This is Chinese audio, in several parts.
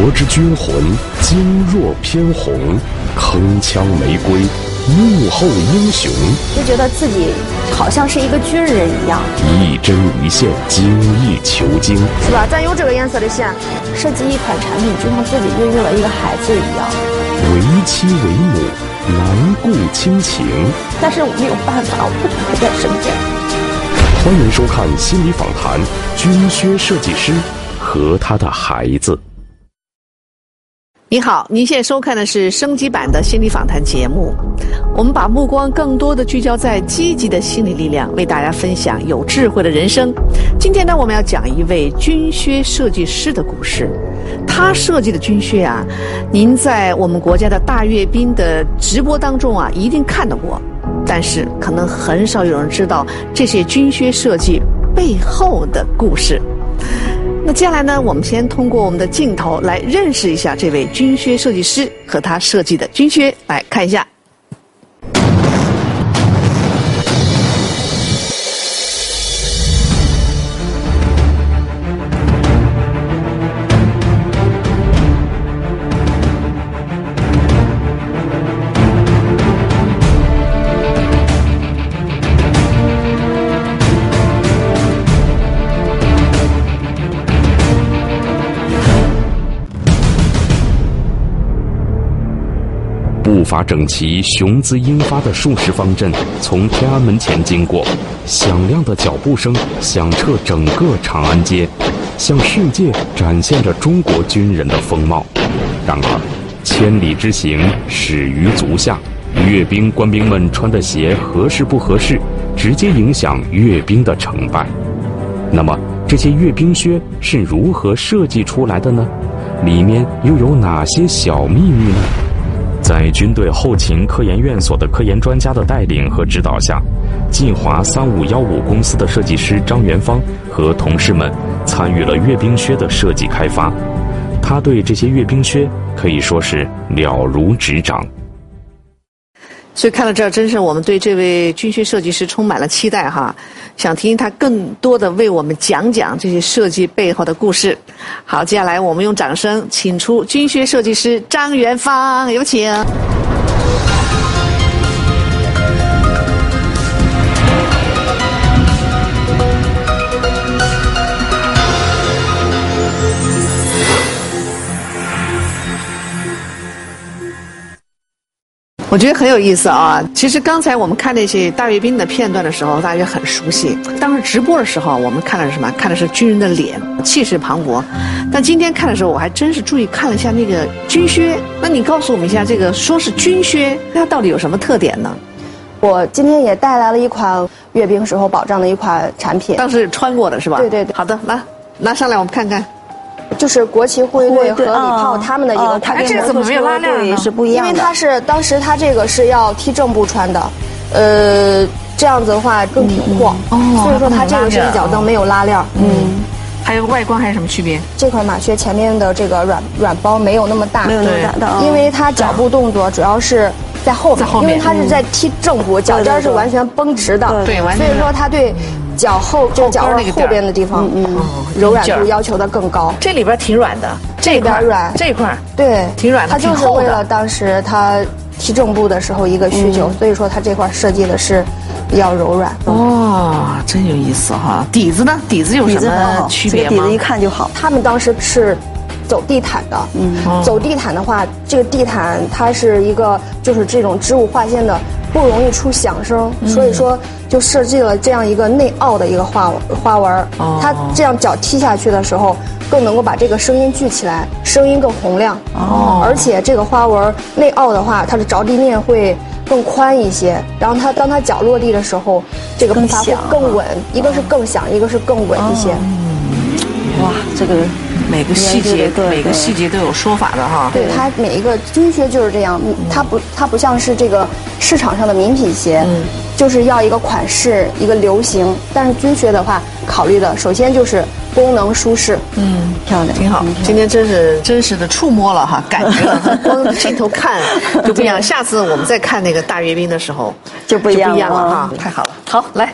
国之军魂，坚若偏红，铿锵玫瑰，幕后英雄。就觉得自己好像是一个军人一样，一针一线，精益求精。是吧？咱有这个颜色的线，设计一款产品就像自己孕育了一个孩子一样。为妻为母，难顾亲情。但是我没有办法，我不能陪在身边。欢迎收看心理访谈，军靴设计师和他的孩子。你好，您现在收看的是升级版的心理访谈节目。我们把目光更多的聚焦在积极的心理力量，为大家分享有智慧的人生。今天呢，我们要讲一位军靴设计师的故事。他设计的军靴啊，您在我们国家的大阅兵的直播当中啊，一定看到过，但是可能很少有人知道这些军靴设计背后的故事。那接下来呢，我们先通过我们的镜头来认识一下这位军靴设计师和他设计的军靴，来看一下。步伐整齐、雄姿英发的数十方阵从天安门前经过，响亮的脚步声响彻整个长安街，向世界展现着中国军人的风貌。然而，千里之行始于足下，阅兵官兵们穿的鞋合适不合适，直接影响阅兵的成败。那么，这些阅兵靴是如何设计出来的呢？里面又有哪些小秘密呢？在军队后勤科研院所的科研专家的带领和指导下，晋华三五幺五公司的设计师张元芳和同事们参与了阅兵靴的设计开发。他对这些阅兵靴可以说是了如指掌。所以看到这儿，真是我们对这位军靴设计师充满了期待哈，想听他更多的为我们讲讲这些设计背后的故事。好，接下来我们用掌声请出军靴设计师张元芳，有请。我觉得很有意思啊！其实刚才我们看那些大阅兵的片段的时候，大家很熟悉。当时直播的时候，我们看的是什么？看的是军人的脸，气势磅礴。但今天看的时候，我还真是注意看了一下那个军靴。那你告诉我们一下，这个说是军靴，它到底有什么特点呢？我今天也带来了一款阅兵时候保障的一款产品，当时穿过的是吧？对对对。好的，来拿上来，我们看看。就是国旗护卫队和礼炮他们的一个，哎，这个怎么没有拉链呢？是不一样的，因为它是当时它这个是要踢正步穿的，呃，这样子的话更挺阔，所以说它这个是一脚蹬，没有拉链。嗯，还有外观还有什么区别？这款马靴前面的这个软软包没有那么大，没有那么大的，因为它脚步动作主要是在后面，因为它是在踢正步，脚尖是完全绷直的，对，所以说它对。脚后就脚腕后边的地方，嗯，柔软度要求的更高。这里边挺软的，这边软，这块对，挺软的，它就是为了当时它踢正步的时候一个需求，所以说它这块设计的是比较柔软。哇，真有意思哈！底子呢？底子有什么区别吗？底子一看就好。他们当时是走地毯的，嗯，走地毯的话，这个地毯它是一个就是这种织物化线的。不容易出响声，所以说就设计了这样一个内凹的一个花花纹它这样脚踢下去的时候，更能够把这个声音聚起来，声音更洪亮。哦，而且这个花纹内凹的话，它的着地面会更宽一些。然后它当它脚落地的时候，这个步伐会更稳。一个是更响，一个是更稳一些。哇，这个。每个细节，每个细节都有说法的哈。对它每一个军靴就是这样，它不它不像是这个市场上的名品鞋，就是要一个款式一个流行。但是军靴的话，考虑的首先就是功能舒适，嗯，漂亮，挺好。今天真是真实的触摸了哈，感觉了，光镜头看就不一样。下次我们再看那个大阅兵的时候就不一样了哈，太好了。好，来。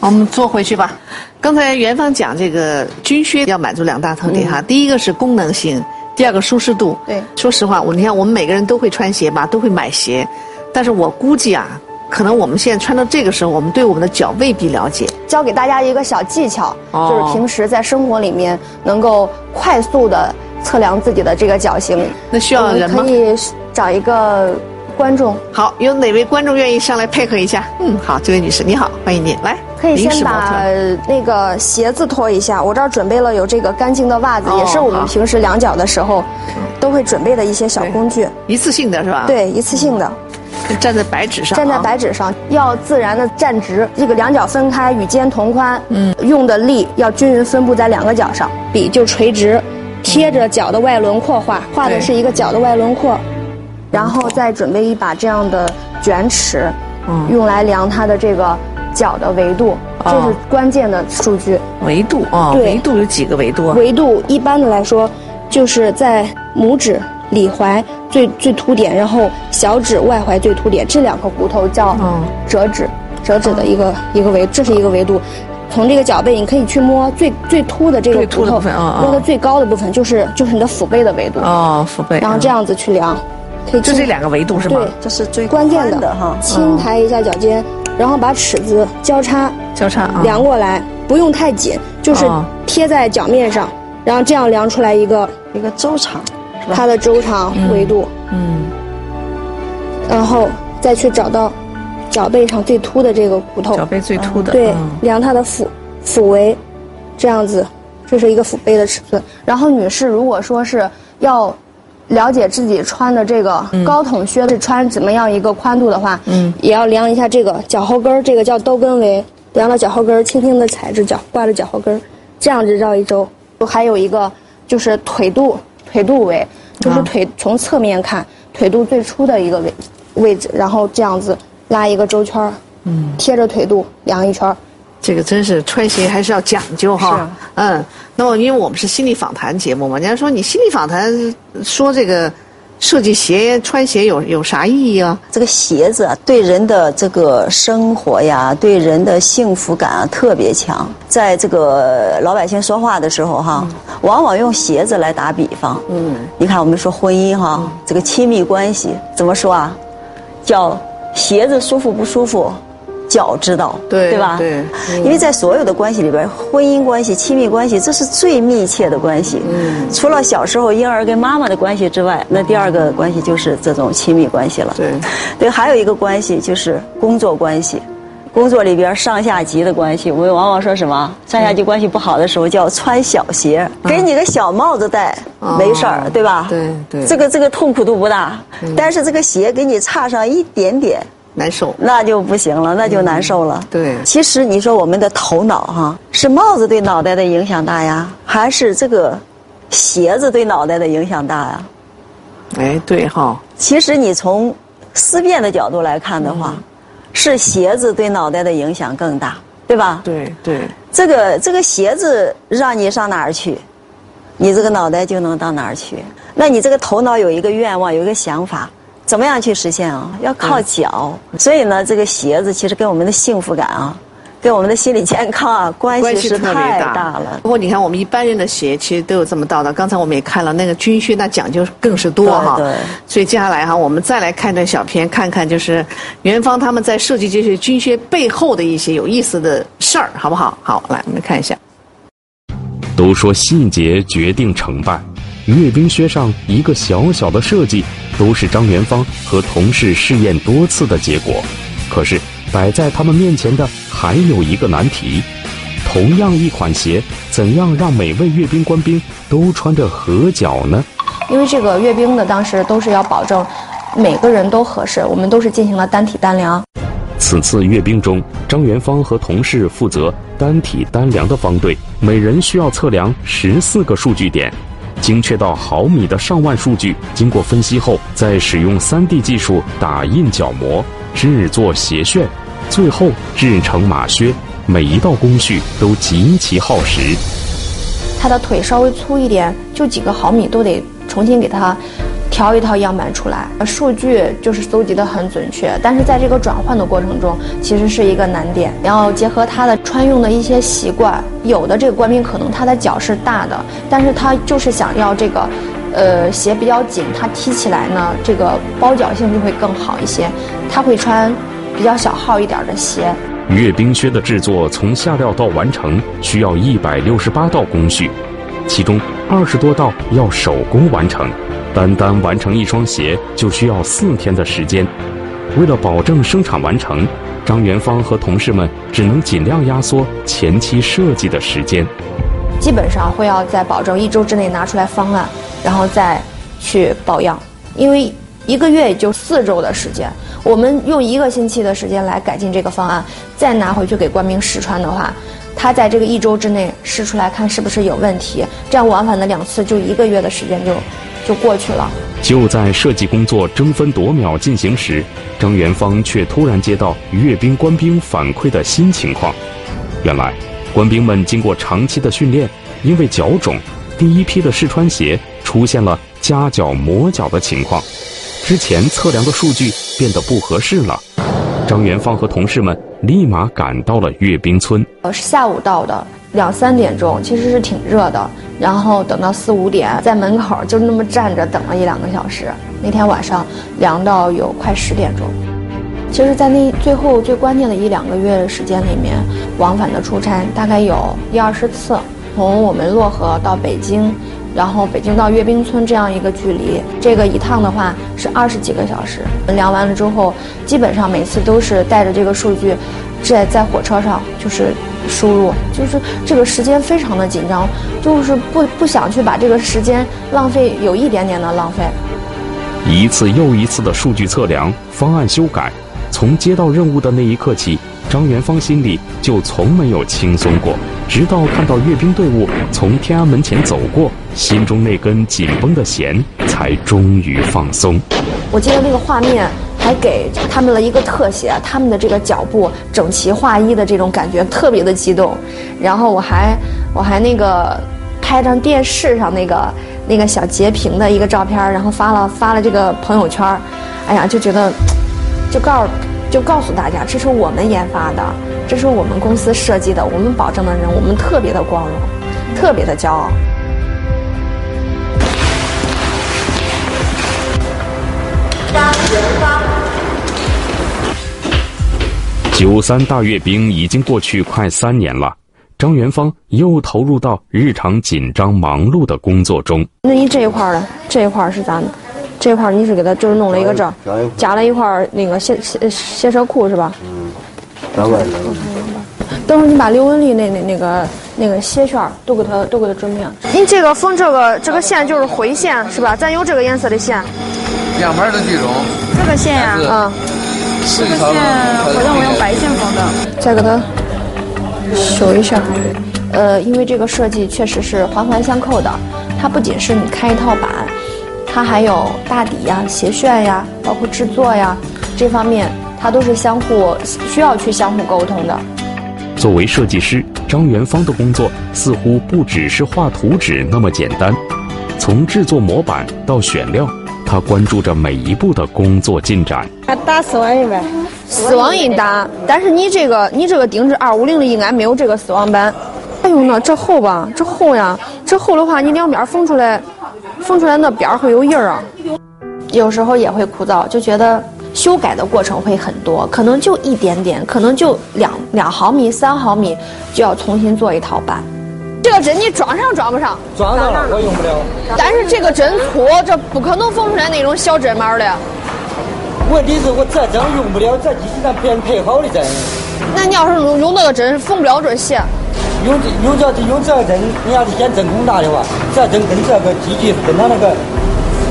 我们坐回去吧。刚才元芳讲这个军靴要满足两大特点哈，第一个是功能性，第二个舒适度。对，说实话，我你看我们每个人都会穿鞋吧，都会买鞋，但是我估计啊，可能我们现在穿到这个时候，我们对我们的脚未必了解。教给大家一个小技巧，哦就是平时在生活里面能够快速的测量自己的这个脚型。那需要人吗可？以找一个观众，好，有哪位观众愿意上来配合一下？嗯，好，这位女士你好，欢迎您来。可以先把那个鞋子脱一下。我这儿准备了有这个干净的袜子，哦也是我们平时量脚的时候都会准备的一些小工具。一次性的是吧？，对，一次性的，站在白纸上啊，站在白纸上要自然的站直，这个两脚分开，与肩同宽。嗯，用的力要均匀分布在两个脚上，笔就垂直，贴着脚的外轮廓画，画的是一个脚的外轮廓，然后再准备一把这样的卷尺，嗯用来量它的这个脚的维度，这哦是关键的数据。维度啊，对维度有几个维度啊？维度一般的来说，就是在拇指里踝最最凸点，然后小指外踝最凸点这两个骨头叫嗯折指，折指的一个、一个维，这是一个维度。从这个脚背，你可以去摸最最凸的这个最凸骨头，的部分啊啊摸的最高的部分就是就是你的腹背的维度，哦，腹背。嗯然后这样子去量，可以轻就这两个维度是吗？对这是最关键宽的哈。轻抬一下脚尖，然后把尺子交叉交叉啊。量过来，不用太紧，就是哦贴在脚面上，然后这样量出来一个一个周长，它的周长维度，嗯，然后再去找到脚背上最凸的这个骨头，脚背最凸的。对嗯，量它的腹腹围，这样子，这是一个腹背的尺寸。然后女士如果说是要了解自己穿的这个高筒靴是穿怎么样一个宽度的话，嗯，也要量一下这个脚后跟儿，这个叫兜跟围，量到脚后跟儿，轻轻的踩着脚，挂着脚后跟儿，这样子绕一周。还有一个就是腿肚，腿肚围，就是啊腿从侧面看腿肚最粗的一个位位置，然后这样子拉一个周圈儿，嗯，贴着腿肚量一圈儿。这个真是穿鞋还是要讲究哈。是嗯，那么因为我们是心理访谈节目嘛，人家说你心理访谈说这个设计鞋穿鞋有有啥意义啊？这个鞋子啊，对人的这个生活呀，对人的幸福感啊特别强。在这个老百姓说话的时候哈，往往用鞋子来打比方。嗯，你看我们说婚姻哈，这个亲密关系怎么说啊？叫鞋子舒服不舒服，脚知道，对对吧？对因为在所有的关系里边，婚姻关系、亲密关系，这是最密切的关系。嗯，除了小时候婴儿跟妈妈的关系之外，那第二个关系就是这种亲密关系了。对，对，还有一个关系就是工作关系。工作里边上下级的关系，我们往往说什么？上下级关系不好的时候叫穿小鞋，给你个小帽子戴，没事儿，对吧？对对这个这个痛苦度不大，但是这个鞋给你差上一点点，难受。那就不行了，那就难受了。对其实你说我们的头脑哈，是帽子对脑袋的影响大呀，还是这个鞋子对脑袋的影响大呀？哎，对哈，其实你从思辨的角度来看的话，是鞋子对脑袋的影响更大，对吧？对对，这个这个鞋子让你上哪儿去，你这个脑袋就能到哪儿去。那你这个头脑有一个愿望，有一个想法，怎么样去实现啊？要靠脚。所以呢，这个鞋子其实跟我们的幸福感啊，跟我们的心理健康啊，关关系系是特别大太大了。不过你看，我们一般人的鞋其实都有这么道的。刚才我们也看了那个军靴，那讲究更是多哈。对对所以接下来哈，我们再来看段小片，看看就是元芳他们在设计这些军靴背后的一些有意思的事儿，好不好？好，来我们看一下。都说细节决定成败，阅兵靴上一个小小的设计，都是张元芳和同事试验多次的结果。可是摆在他们面前的还有一个难题：同样一款鞋，怎样让每位阅兵官兵都穿着合脚呢？因为这个阅兵的当时都是要保证每个人都合适，我们都是进行了单体单量。此次阅兵中，张元芳和同事负责单体单量的方队，每人需要测量十四个数据点，精确到毫米的上万数据，经过分析后，再使用 3D 技术打印角膜，制作鞋楦，最后制成马靴。每一道工序都极其耗时。他的腿稍微粗一点，就几个毫米都得重新给他调一套样板出来。数据就是搜集的很准确，但是在这个转换的过程中，其实是一个难点。然后结合他的穿用的一些习惯，有的这个官兵可能他的脚是大的，但是他就是想要这个呃，鞋比较紧，它踢起来呢，这个包脚性就会更好一些。他会穿比较小号一点的鞋。阅兵靴的制作从下料到完成需要一百六十八道工序，其中二十多道要手工完成。单单完成一双鞋就需要四天的时间。为了保证生产完成，张元芳和同事们只能尽量压缩前期设计的时间。基本上会要在保证一周之内拿出来方案，然后再去保样。因为一个月也就四周的时间，我们用一个星期的时间来改进这个方案，再拿回去给官兵试穿的话，他在这个一周之内试出来看是不是有问题，这样往返的两次就一个月的时间就就过去了。就在设计工作争分夺秒进行时，张元芳却突然接到阅兵官兵反馈的新情况，原来。官兵们经过长期的训练，因为脚肿，第一批的试穿鞋出现了夹脚磨脚的情况，之前测量的数据变得不合适了。张元芳和同事们立马赶到了阅兵村。呃，是下午到的，两三点钟，其实是挺热的。然后等到四五点，在门口就那么站着等了一两个小时。那天晚上凉到有快十点钟。其实，在那最后最关键的一两个月的时间里面，往返的出差大概有一二十次，从我们漯河到北京，然后北京到阅兵村这样一个距离，这个一趟的话是二十几个小时。量完了之后，基本上每次都是带着这个数据，在在火车上就是输入，就是这个时间非常的紧张，就是不不想去把这个时间浪费，有一点点的浪费。一次又一次的数据测量，方案修改。从接到任务的那一刻起，张元芳心里就从没有轻松过。直到看到阅兵队伍从天安门前走过，心中那根紧绷的弦才终于放松。我记得那个画面还给他们了一个特写，他们的这个脚步整齐划一的这种感觉特别的激动。然后我还我还那个拍张电视上那个那个小截屏的一个照片，然后发了发了这个朋友圈。哎呀，就觉得。就告，就告诉大家，这是我们研发的，这是我们公司设计的，我们保证的人，我们特别的光荣，特别的骄傲。张元九三大阅兵已经过去快三年了，张元芳又投入到日常紧张忙碌的工作中。那你这一块呢？这一块是咱的。这块你是给他就是弄了一个这儿，加了一块那个鞋鞋鞋舌裤是吧？嗯，等会儿等会儿你把刘文丽那那那个那个鞋楦都给他都给他准备。你这个缝这个这个线就是灰线是吧？咱有这个颜色的线。样板的这种。这个线呀，嗯，这个线好像我用白线缝的。再给它修一下。呃，因为这个设计确实是环环相扣的，它不仅是你开一套板。它还有大底呀、鞋楦呀，包括制作呀，这方面它都是相互需要去相互沟通的。作为设计师，张元芳的工作似乎不只是画图纸那么简单。从制作模板到选料，他关注着每一步的工作进展。打死亡印呗，死亡印打，但是你这个你这个定制二五零的应该没有这个死亡板。哎呦那这厚吧？这厚呀！这厚的话，你两边缝出来。缝出来那边儿会有印儿啊，有时候也会枯燥，就觉得修改的过程会很多，可能就一点点，可能就两两毫米、三毫米，就要重新做一套板。这个针你装上装不上？装上了，我用不了。但是这个针粗，这不可能缝出来那种小针毛的。问题是我这针用不了，这机器上别人配好的针。那你要是用用那个针，缝不了这线。用这用这用这个针，你要是嫌针孔大的话，这针跟这个机器跟它那个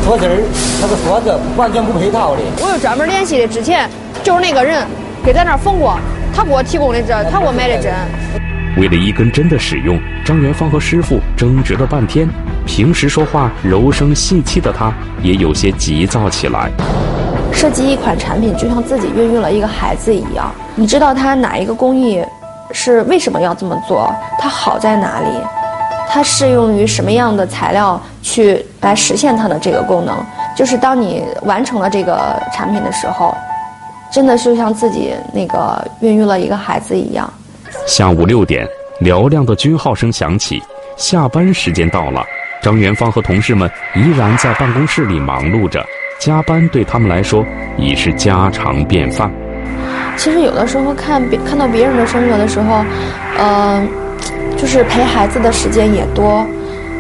锁针儿那个锁子完全不配套的。我有专门联系的，之前就是那个人给咱那儿缝过，他给我提供的针，他给我买的针。为了一根针的使用，张元芳和师傅争执了半天。平时说话柔声细气的他，也有些急躁起来。设计一款产品，就像自己孕育了一个孩子一样，你知道它哪一个工艺？是为什么要这么做？它好在哪里？它适用于什么样的材料去来实现它的这个功能？就是当你完成了这个产品的时候，真的就像自己那个孕育了一个孩子一样。下午六点，嘹亮的军号声响起，下班时间到了。张元芳和同事们依然在办公室里忙碌着，加班对他们来说已是家常便饭。其实有的时候看别看到别人的生活的时候，呃，就是陪孩子的时间也多，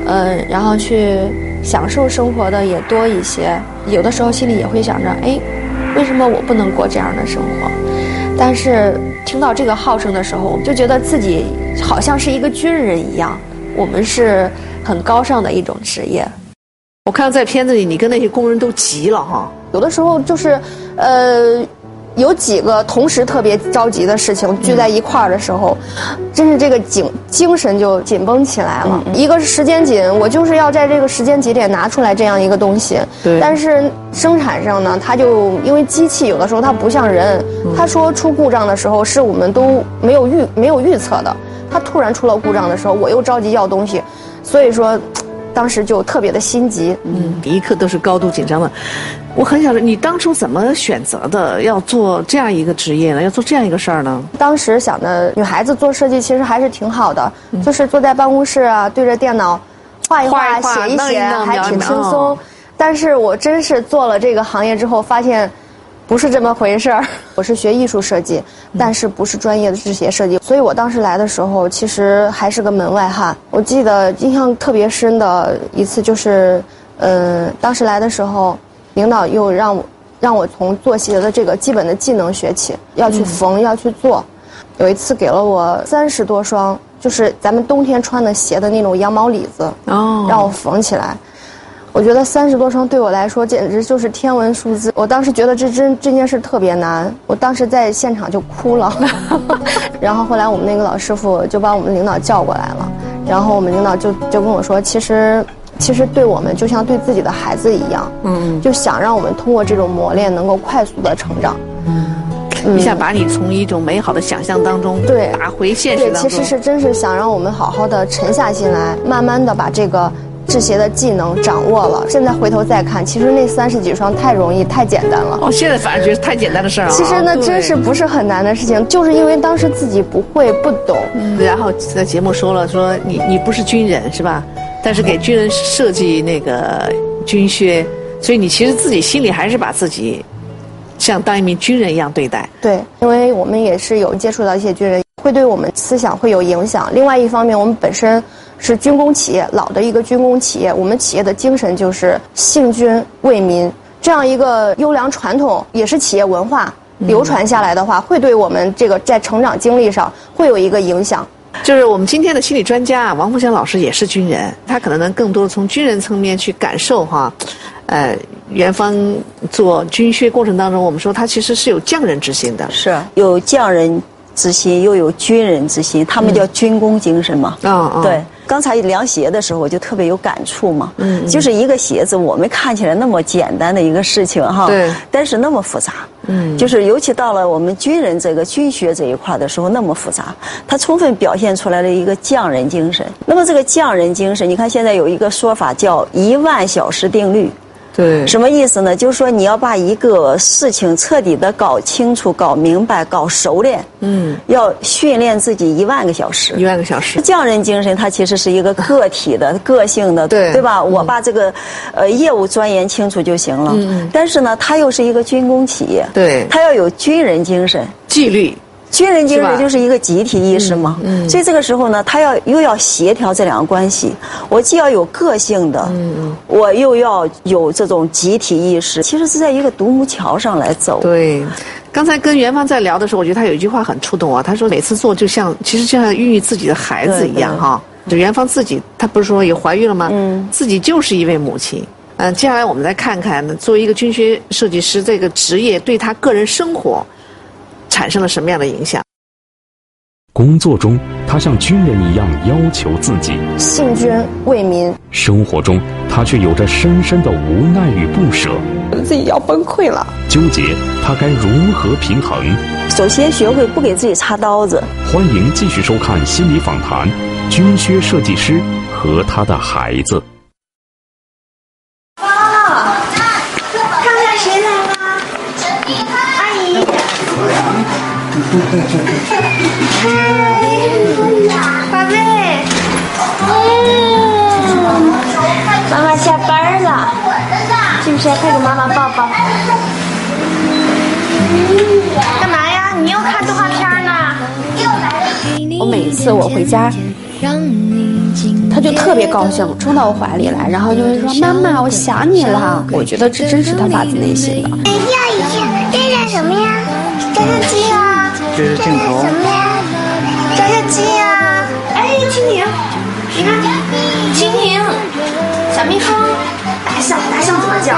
嗯，然后去享受生活的也多一些。有的时候心里也会想着，哎，为什么我不能过这样的生活？但是听到这个号声的时候，我们就觉得自己好像是一个军人一样，我们是很高尚的一种职业。我看到在片子里，你跟那些工人都急了哈。有的时候就是，呃。有几个同时特别着急的事情聚在一块儿的时候，真是这个精精神就紧绷起来了。一个是时间紧，我就是要在这个时间节点拿出来这样一个东西。对。但是生产上呢，它就因为机器有的时候它不像人，它说出故障的时候是我们都没有预没有预测的。它突然出了故障的时候，我又着急要东西，所以说。当时就特别的心急，嗯，一刻都是高度紧张的。我很想说，你当初怎么选择的要做这样一个职业呢？要做这样一个事儿呢？当时想的，女孩子做设计其实还是挺好的，就是坐在办公室啊，对着电脑画一画、写一写，还挺轻松。但是我真是做了这个行业之后，发现。不是这么回事儿，我是学艺术设计，但是不是专业的制鞋设计，所以我当时来的时候其实还是个门外汉。我记得印象特别深的一次就是，呃，当时来的时候，领导又让我让我从做鞋的这个基本的技能学起，要去缝，要去做。有一次给了我三十多双，就是咱们冬天穿的鞋的那种羊毛里子，让我缝起来。我觉得三十多双对我来说简直就是天文数字。我当时觉得这真这件事特别难，我当时在现场就哭了。然后后来我们那个老师傅就把我们领导叫过来了，然后我们领导就就跟我说，其实其实对我们就像对自己的孩子一样，嗯，就想让我们通过这种磨练能够快速的成长。嗯，你想把你从一种美好的想象当中对打回现实当中。对，其实是真是想让我们好好的沉下心来，慢慢的把这个。制鞋的技能掌握了，现在回头再看，其实那三十几双太容易、太简单了。哦，现在反而觉得太简单的事儿其实那真是不是很难的事情，就是因为当时自己不会、不懂。然后在节目说了，说你你不是军人是吧？但是给军人设计那个军靴，所以你其实自己心里还是把自己像当一名军人一样对待。对，因为我们也是有接触到一些军人，会对我们思想会有影响。另外一方面，我们本身。是军工企业，老的一个军工企业。我们企业的精神就是信军为民，这样一个优良传统，也是企业文化流传下来的话，会对我们这个在成长经历上会有一个影响。就是我们今天的心理专家王富祥老师也是军人，他可能能更多的从军人层面去感受哈，呃，元芳做军靴过程当中，我们说他其实是有匠人之心的，是有匠人之心，又有军人之心，他们叫军工精神嘛。啊啊，对。刚才量鞋的时候，我就特别有感触嘛。嗯，就是一个鞋子，我们看起来那么简单的一个事情哈。对。但是那么复杂。嗯。就是尤其到了我们军人这个军学这一块的时候，那么复杂，它充分表现出来了一个匠人精神。那么这个匠人精神，你看现在有一个说法叫一万小时定律。对，什么意思呢？就是说你要把一个事情彻底的搞清楚、搞明白、搞熟练，嗯，要训练自己一万个小时。一万个小时。匠人精神，它其实是一个个体的、个性的，对对吧？我把这个呃业务钻研清楚就行了。嗯。但是呢，它又是一个军工企业，对，它要有军人精神、纪律。军人精神就是一个集体意识嘛，所以这个时候呢，他要又要协调这两个关系，我既要有个性的，我又要有这种集体意识，其实是在一个独木桥上来走。对，刚才跟元芳在聊的时候，我觉得他有一句话很触动啊，他说每次做就像其实就像孕育自己的孩子一样哈。就元芳自己，她不是说也怀孕了吗？嗯，自己就是一位母亲。嗯，接下来我们再看看，作为一个军靴设计师这个职业，对他个人生活。产生了什么样的影响？工作中，他像军人一样要求自己，信军为民；生活中，他却有着深深的无奈与不舍，自己要崩溃了。纠结，他该如何平衡？首先，学会不给自己插刀子。欢迎继续收看心理访谈，军靴设计师和他的孩子。宝贝，嗯。妈妈下班了，是不是？快给妈妈抱抱。干嘛呀？你又看动画片呢？我每一次我回家，他就特别高兴，冲到我怀里来，然后就会说：“妈妈，我想你了。”我觉得这真是他发自内心的。哎呀，一下，这是什么呀？这是鸡啊？这是镜头。什么呀？这是鸡啊？哎，蜻蜓，你看，蜻蜓，小蜜蜂，大象，大象怎么叫？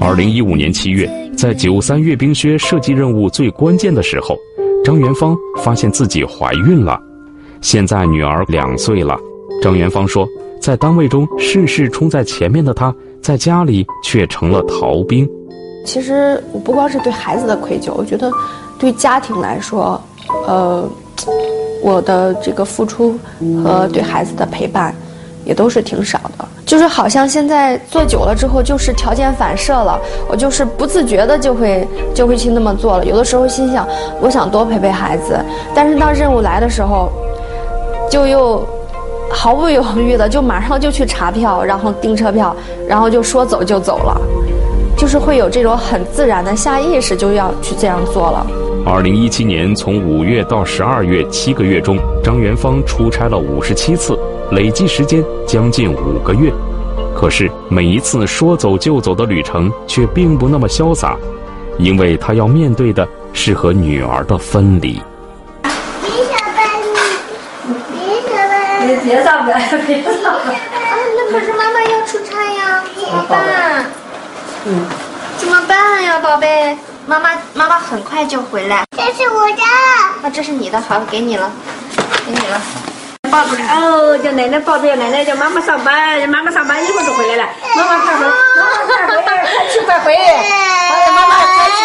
二零一五年七月，在九三阅兵靴设计任务最关键的时候，张元芳发现自己怀孕了。现在女儿两岁了，张元芳说，在单位中事事冲在前面的她，在家里却成了逃兵。其实我不光是对孩子的愧疚，我觉得对家庭来说，呃，我的这个付出和对孩子的陪伴，也都是挺少的。就是好像现在做久了之后，就是条件反射了，我就是不自觉的就会就会去那么做了。有的时候心想，我想多陪陪孩子，但是当任务来的时候，就又毫不犹豫的就马上就去查票，然后订车票，然后就说走就走了。就是会有这种很自然的下意识就要去这样做了。二零一七年从五月到十二月七个月中，张元芳出差了五十七次，累计时间将近五个月。可是每一次说走就走的旅程却并不那么潇洒，因为她要面对的是和女儿的分离。别上班，别上班，别上班，别上班。啊，那可是妈妈要出差呀，怎么办？嗯，怎么办呀，宝贝？妈妈，妈妈很快就回来。这是我的。啊，这是你的，好，给你了，给你了。抱不了，哦，叫奶奶抱着，奶奶叫妈妈上班，妈妈上班一会儿就回来了。妈妈快回，妈妈快回，快去快回。好了，妈妈快去，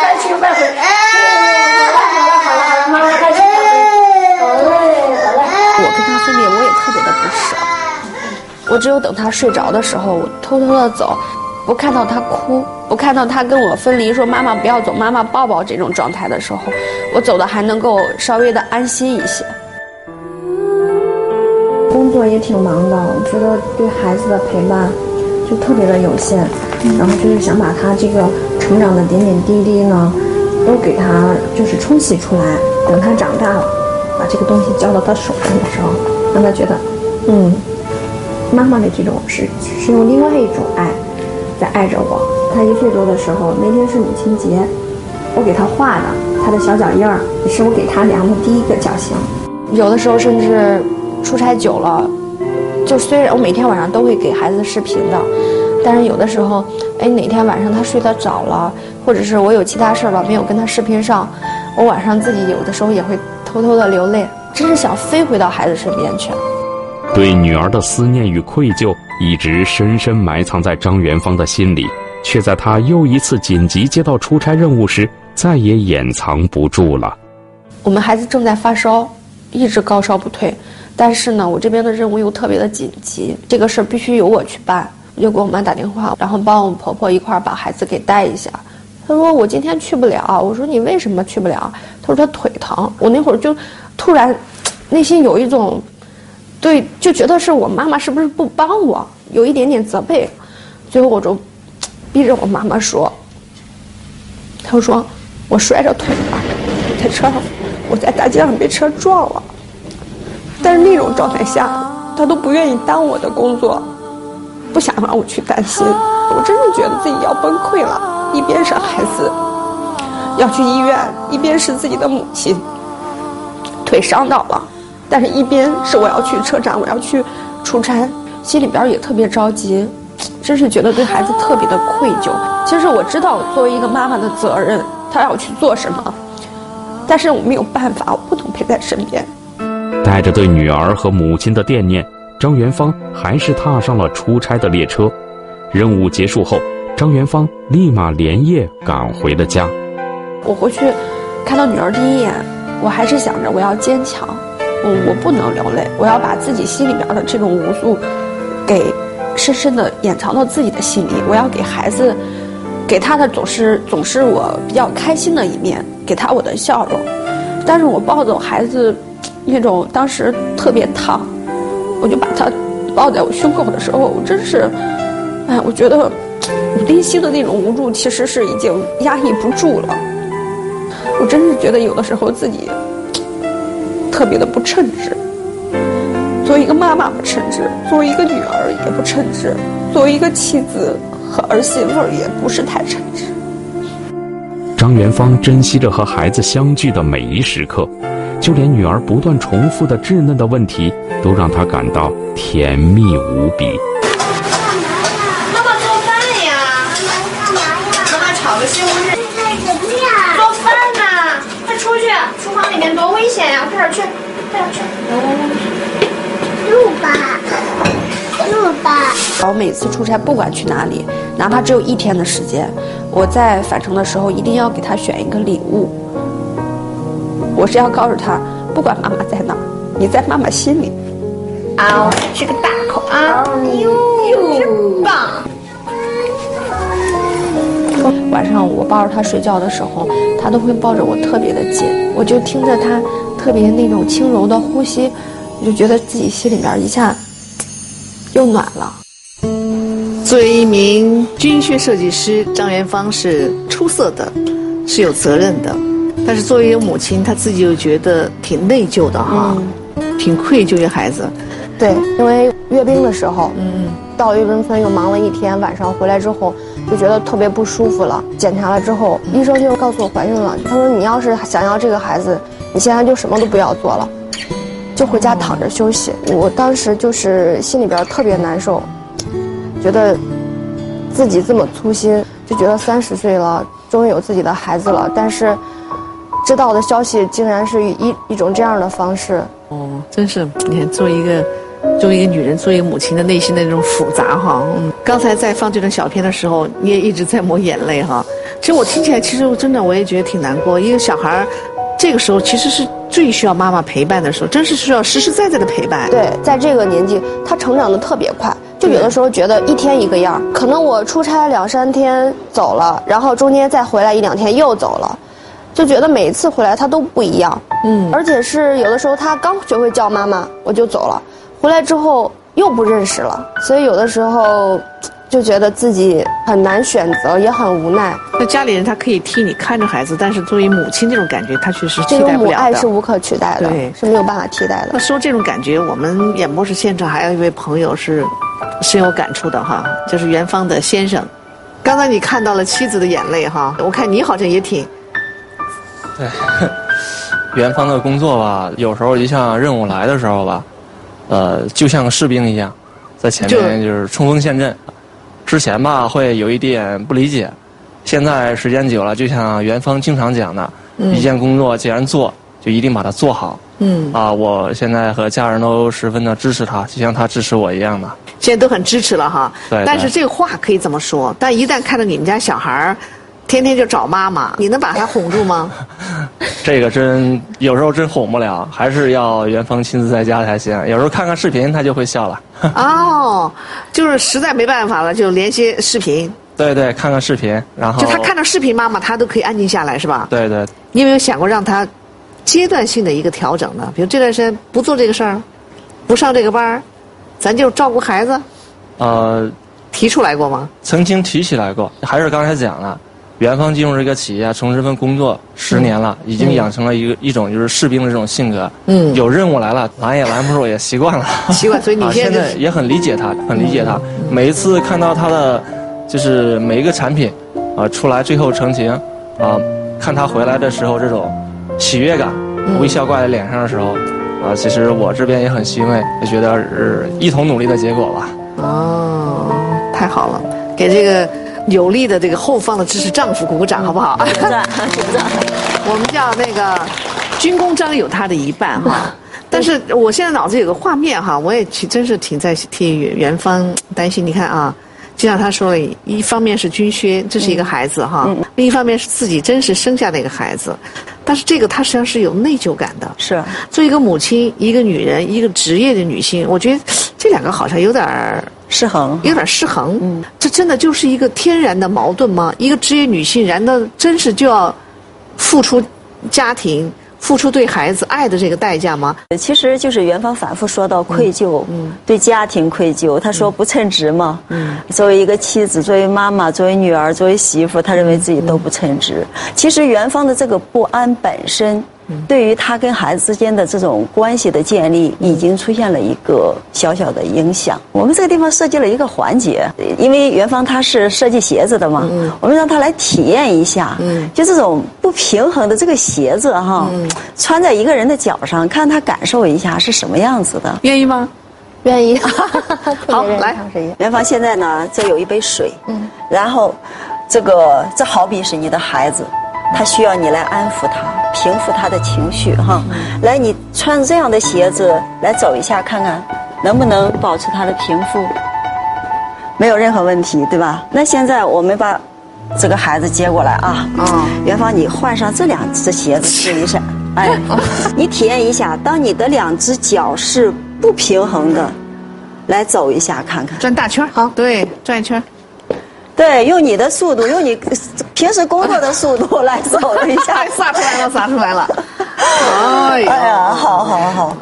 快去快回。好了好了好了，妈妈快去快回。好嘞好嘞。我跟他分别，我也特别的不舍。我只有等他睡着的时候，我偷偷的走，不看到他哭，不看到他跟我分离，说妈妈不要走，妈妈抱抱这种状态的时候，我走的还能够稍微的安心一些。工作也挺忙的，我觉得对孩子的陪伴就特别的有限，然后就是想把他这个成长的点点滴滴呢，都给他就是冲洗出来，等他长大了，把这个东西交到他手上的时候，让他觉得，嗯，妈妈的这种是是用另外一种爱爱着我。他一岁多的时候，那天是母亲节，我给他画的他的小脚印儿，也是我给他量的第一个脚型。有的时候甚至出差久了，就虽然我每天晚上都会给孩子视频的，但是有的时候，哎，哪天晚上他睡得早了，或者是我有其他事儿吧，没有跟他视频上，我晚上自己有的时候也会偷偷的流泪，真是想飞回到孩子身边去。对女儿的思念与愧疚一直深深埋藏在张元芳的心里，却在她又一次紧急接到出差任务时，再也掩藏不住了。我们孩子正在发烧，一直高烧不退，但是呢，我这边的任务又特别的紧急，这个事儿必须由我去办。我就给我妈打电话，然后帮我婆婆一块儿把孩子给带一下。她说我今天去不了。我说你为什么去不了？她说她腿疼。我那会儿就突然 内心有一种对，就觉得是我妈妈是不是不帮我，有一点点责备。最后我就逼着我妈妈说，她说我摔着腿了，在车上，我在大街上被车撞了。但是那种状态下，她都不愿意耽误我的工作，不想让我去担心。我真的觉得自己要崩溃了，一边是孩子要去医院，一边是自己的母亲腿伤到了，但是一边是我要去车站，我要去出差，心里边也特别着急，真是觉得对孩子特别的愧疚。其实我知道作为一个妈妈的责任，她要去做什么，但是我没有办法，我不能陪在身边。带着对女儿和母亲的惦念，张元芳还是踏上了出差的列车。任务结束后，张元芳立马连夜赶回了家。我回去看到女儿第一眼，我还是想着我要坚强，我不能流泪，我要把自己心里边的这种无助给深深的掩藏到自己的心里。我要给孩子，给他的总是总是我比较开心的一面，给他我的笑容。但是我抱走孩子，那种当时特别烫，我就把他抱在我胸口的时候，我真是，哎，我觉得我内心的那种无助其实是已经压抑不住了。我真是觉得有的时候自己特别的不称职，作为一个妈妈不称职，作为一个女儿也不称职，作为一个妻子和儿媳妇也不是太称职。张元芳珍惜着和孩子相聚的每一时刻，就连女儿不断重复的稚嫩的问题，都让她感到甜蜜无比。妈妈做饭呀！妈妈干嘛呀？妈妈炒个西红柿。什么呀？做饭呢！快出去，厨房里面多危险呀！快点去，快点去。来来来，录吧，录吧。我每次出差，不管去哪里，哪怕只有一天的时间，我在返程的时候一定要给他选一个礼物。我是要告诉他，不管妈妈在哪儿，你在妈妈心里。嗷，吃个大口啊！哟，真棒！晚上我抱着他睡觉的时候，他都会抱着我特别的紧，我就听着他特别那种轻柔的呼吸，我就觉得自己心里边一下又暖了。作为一名军靴设计师，张元芳是出色的，是有责任的。但是作为一个母亲，她自己又觉得挺内疚的哈，挺愧疚于孩子。对，因为阅兵的时候，嗯，到阅兵村又忙了一天，晚上回来之后就觉得特别不舒服了。检查了之后，医生就告诉我怀孕了。他说：“你要是想要这个孩子，你现在就什么都不要做了，就回家躺着休息。”我当时就是心里边特别难受，觉得自己这么粗心，就觉得三十岁了，终于有自己的孩子了，但是知道的消息竟然是一一种这样的方式。哦，真是，你看，作为一个。作为一个女人，作为一个母亲的内心的那种复杂哈，嗯，刚才在放这段小片的时候，你也一直在抹眼泪哈。其实我听起来，其实真的我也觉得挺难过。一个小孩儿，这个时候其实是最需要妈妈陪伴的时候，真是需要实实在在的陪伴。对，在这个年纪，他成长的特别快，就有的时候觉得一天一个样可能我出差两三天走了，然后中间再回来一两天又走了，就觉得每一次回来他都不一样。嗯，而且是有的时候他刚学会叫妈妈，我就走了。回来之后又不认识了，所以有的时候就觉得自己很难选择，也很无奈。那家里人他可以替你看着孩子，但是作为母亲这种感觉，他确实替代不了的。这种母爱是无可取代的，对，是没有办法替代的。那说这种感觉，我们演播室现场还有一位朋友是深有感触的哈，就是元芳的先生。刚才你看到了妻子的眼泪哈，我看你好像也挺。对，元芳的工作吧，有时候一项任务来的时候吧。呃，就像士兵一样，在前面就是冲锋陷阵。之前吧会有一点不理解，现在时间久了，就像元芳经常讲的，一件工作既然做，就一定把它做好。嗯。啊，我现在和家人都十分的支持他，就像他支持我一样的。现在都很支持了哈。对。但是这话可以这么说，但一旦看到你们家小孩儿。天天就找妈妈，你能把他哄住吗？这个真有时候真哄不了，还是要元芳亲自在家才行。有时候看看视频，他就会笑了。哦，就是实在没办法了，就连接视频。对对，看看视频，然后就他看到视频，妈妈他都可以安静下来，是吧？对对。你有没有想过让他阶段性的一个调整呢？比如这段时间不做这个事儿，不上这个班儿，咱就照顾孩子。呃，提出来过吗？曾经提起来过，还是刚才讲了。元芳进入这个企业，从这份工作十年了，已经养成了一个一种就是士兵的这种性格。嗯，有任务来了，拦也拦不住，也习惯了。习惯，所以你现在也很理解他，很理解他。每一次看到他的，就是每一个产品，啊，出来最后成型，啊，看他回来的时候这种喜悦感，微笑挂在脸上的时候，啊，其实我这边也很欣慰，也觉得是一同努力的结果吧。哦，太好了，给这个。有力的这个后方的支持丈夫鼓鼓掌好不好？鼓掌，鼓掌。我们叫那个军功章有他的一半哈，但是我现在脑子有个画面哈，我也挺真是挺在替元元芳担心。你看啊，就像他说了，一方面是军靴，这是一个孩子哈；另一方面是自己真实生下的一个孩子，但是这个他实际上是有内疚感的。是，作为一个母亲，一个女人，一个职业的女性，我觉得这两个好像有点儿。失衡，有点失衡。嗯，这真的就是一个天然的矛盾吗？一个职业女性，难道真是就要付出家庭、付出对孩子爱的这个代价吗？其实就是元芳反复说到愧疚，嗯，对家庭愧疚。他说不称职嘛，嗯，作为一个妻子，作为妈妈，作为女儿，作为媳妇，他认为自己都不称职。其实元芳的这个不安本身。对于他跟孩子之间的这种关系的建立，已经出现了一个小小的影响。我们这个地方设计了一个环节，因为元芳他是设计鞋子的嘛，我们让他来体验一下，就这种不平衡的这个鞋子哈，穿在一个人的脚上，看他感受一下是什么样子的，愿意吗？愿意。好，来，元芳现在呢，这有一杯水，然后这个这好比是你的孩子。他需要你来安抚他，平复他的情绪，哈。来，你穿这样的鞋子来走一下，看看能不能保持他的平复，没有任何问题，对吧？那现在我们把这个孩子接过来啊。啊。元芳，你换上这两只鞋子试一下，哎，你体验一下，当你的两只脚是不平衡的，来走一下看看。转大圈好，对，转一圈。对，用你的速度，用你平时工作的速度 来走一下，撒出来了，撒出来了。哎呀，好好好，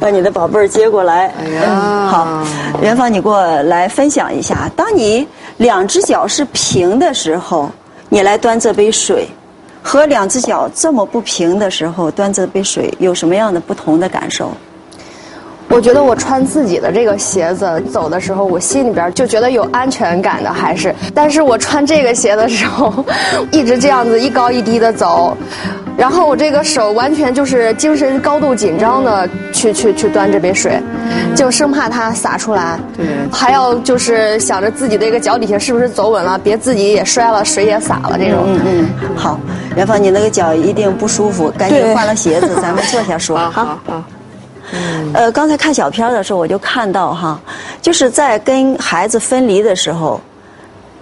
把你的宝贝儿接过来。哎呀，好，元芳，你给我来分享一下，当你两只脚是平的时候，你来端这杯水，和两只脚这么不平的时候端这杯水，有什么样的不同的感受？我觉得我穿自己的这个鞋子走的时候，我心里边就觉得有安全感的，还是。但是我穿这个鞋的时候，一直这样子一高一低的走，然后我这个手完全就是精神高度紧张的去去去端这杯水，就生怕它洒出来。对。还要就是想着自己的一个脚底下是不是走稳了，别自己也摔了，水也洒了这种。嗯嗯。好，元芳，你那个脚一定不舒服，赶紧换了鞋子，咱们坐下说。好好。呃，刚才看小片的时候，我就看到哈，就是在跟孩子分离的时候，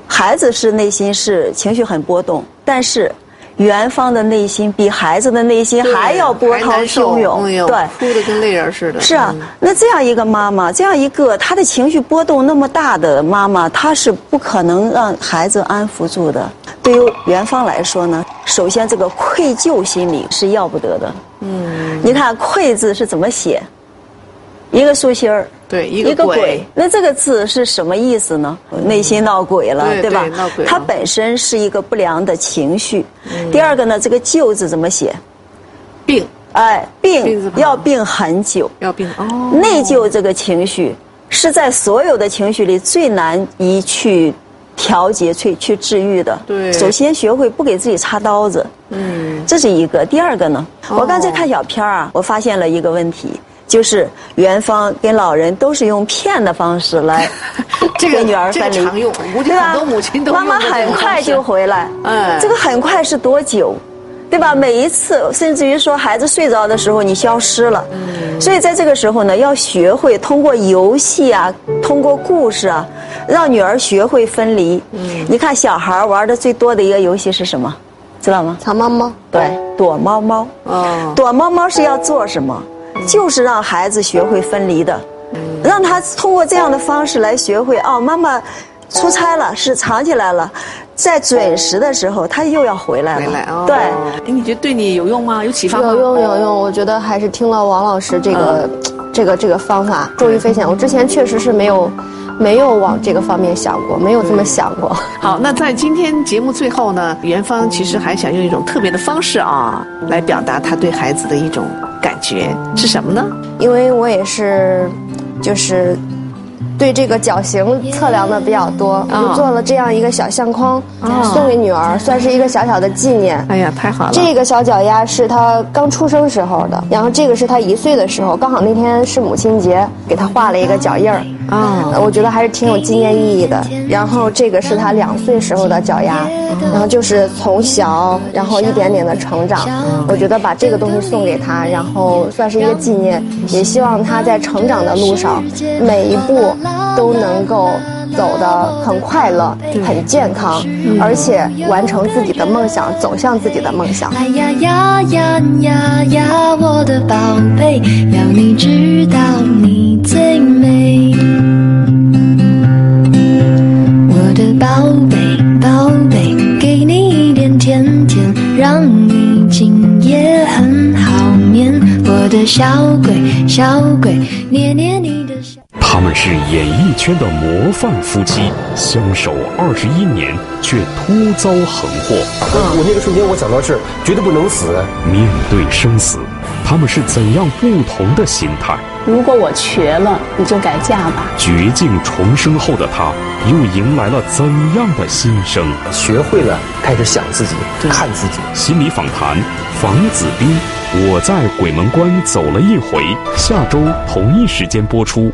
孩子是内心是情绪很波动，但是元芳的内心比孩子的内心还要波涛汹涌，对，哭的跟泪人似的。是啊，那这样一个妈妈，这样一个她的情绪波动那么大的妈妈，她是不可能让孩子安抚住的。对于元芳来说呢，首先这个愧疚心理是要不得的。嗯，你看“愧”字是怎么写？一个竖心儿，对，一个鬼。那这个字是什么意思呢？内心闹鬼了，对吧？闹鬼。它本身是一个不良的情绪。第二个呢，这个“疚”字怎么写？病。哎，病要病很久。要病哦。内疚这个情绪是在所有的情绪里最难以去调节、去去治愈的。对。首先学会不给自己插刀子。嗯。这是一个。第二个呢？我刚才看小片儿啊，我发现了一个问题。就是元芳跟老人都是用骗的方式来 跟女儿分离，对吧？妈妈很快就回来，嗯，这个很快是多久？对吧？每一次，甚至于说孩子睡着的时候你消失了，嗯，所以在这个时候呢，要学会通过游戏啊，通过故事啊，让女儿学会分离。嗯，你看小孩玩的最多的一个游戏是什么？知道吗？藏猫猫。对，躲猫猫。哦，躲猫猫是要做什么？就是让孩子学会分离的，让他通过这样的方式来学会哦，妈妈出差了，是藏起来了，在准时的时候他又要回来了。回来哦。对，哎，你觉得对你有用吗？有启发吗？有用有用，我觉得还是听了王老师这个这个这个方法，受益匪浅。我之前确实是没有没有往这个方面想过，没有这么想过。好，那在今天节目最后呢，元芳其实还想用一种特别的方式啊，来表达他对孩子的一种。感觉是什么呢？因为我也是，就是，对这个脚型测量的比较多，就做了这样一个小相框，送给女儿，算是一个小小的纪念。哎呀，太好了！这个小脚丫是她刚出生时候的，然后这个是她一岁的时候，刚好那天是母亲节，给她画了一个脚印儿。啊，我觉得还是挺有纪念意义的。然后这个是她两岁时候的脚丫，然后就是从小，然后一点点的成长。我觉得把这个东西送给她，然后算是一个纪念，也希望她在成长的路上每一步都能够走得很快乐、很健康，而且完成自己的梦想，走向自己的梦想。呀呀呀呀呀，我的宝贝，要你知道你最美。宝贝，宝贝，给你一点甜甜，让你今夜很好。小鬼，捏捏你的小。他们是演艺圈的模范夫妻，相守二十一年，却突遭横祸。我那个瞬间，我想到是绝对不能死。面对生死，他们是怎样不同的心态？如果我瘸了，你就改嫁吧。绝境重生后的他，又迎来了怎样的新生？学会了开始想自己，看自己。心理访谈，房子斌，我在鬼门关走了一回。下周同一时间播出。